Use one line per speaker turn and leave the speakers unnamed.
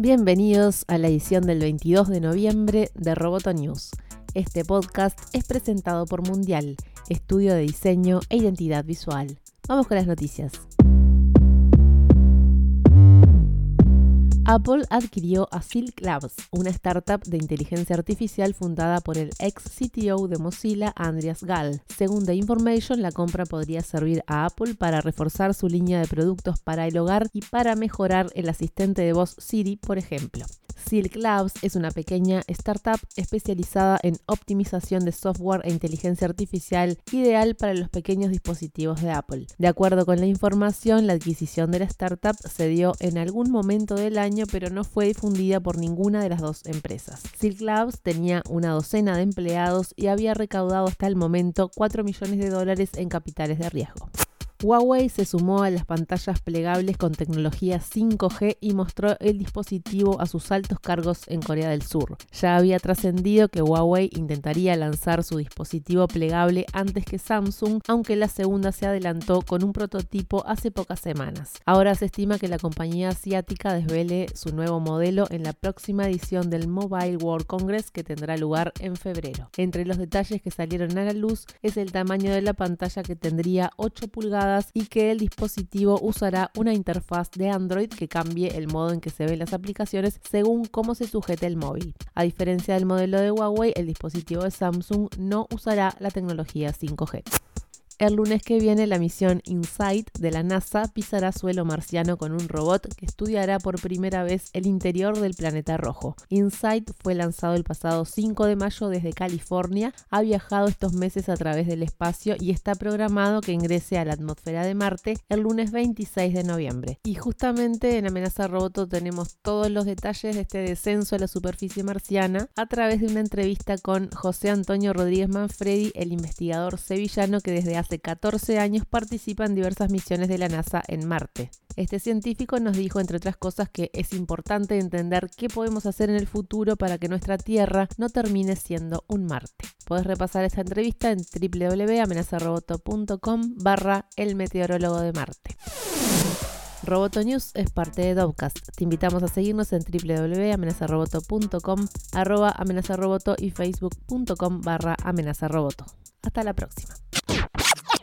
Bienvenidos a la edición del 22 de noviembre de Roboto News. Este podcast es presentado por Mundial, estudio de diseño e identidad visual. Vamos con las noticias. Apple adquirió a Silk Labs, una startup de inteligencia artificial fundada por el ex CTO de Mozilla, Andreas Gall. Según The Information, la compra podría servir a Apple para reforzar su línea de productos para el hogar y para mejorar el asistente de voz Siri, por ejemplo. Silk Labs es una pequeña startup especializada en optimización de software e inteligencia artificial ideal para los pequeños dispositivos de Apple. De acuerdo con la información, la adquisición de la startup se dio en algún momento del año, pero no fue difundida por ninguna de las dos empresas. Silk Labs tenía una docena de empleados y había recaudado hasta el momento 4 millones de dólares en capitales de riesgo. Huawei se sumó a las pantallas plegables con tecnología 5G y mostró el dispositivo a sus altos cargos en Corea del Sur. Ya había trascendido que Huawei intentaría lanzar su dispositivo plegable antes que Samsung, aunque la segunda se adelantó con un prototipo hace pocas semanas. Ahora se estima que la compañía asiática desvele su nuevo modelo en la próxima edición del Mobile World Congress que tendrá lugar en febrero. Entre los detalles que salieron a la luz es el tamaño de la pantalla que tendría 8 pulgadas y que el dispositivo usará una interfaz de Android que cambie el modo en que se ven las aplicaciones según cómo se sujete el móvil. A diferencia del modelo de Huawei, el dispositivo de Samsung no usará la tecnología 5G. El lunes que viene la misión InSight de la NASA pisará suelo marciano con un robot que estudiará por primera vez el interior del planeta rojo. InSight fue lanzado el pasado 5 de mayo desde California, ha viajado estos meses a través del espacio y está programado que ingrese a la atmósfera de Marte el lunes 26 de noviembre. Y justamente en Amenaza Roboto tenemos todos los detalles de este descenso a la superficie marciana a través de una entrevista con José Antonio Rodríguez Manfredi, el investigador sevillano que desde hace hace 14 años participa en diversas misiones de la NASA en Marte. Este científico nos dijo, entre otras cosas, que es importante entender qué podemos hacer en el futuro para que nuestra Tierra no termine siendo un Marte. Puedes repasar esta entrevista en www.amenazaroboto.com barra el meteorólogo de Marte. Roboto News es parte de Dovcast. Te invitamos a seguirnos en www.amenazaroboto.com, arroba amenazaroboto y facebook.com barra amenazaroboto. Hasta la próxima.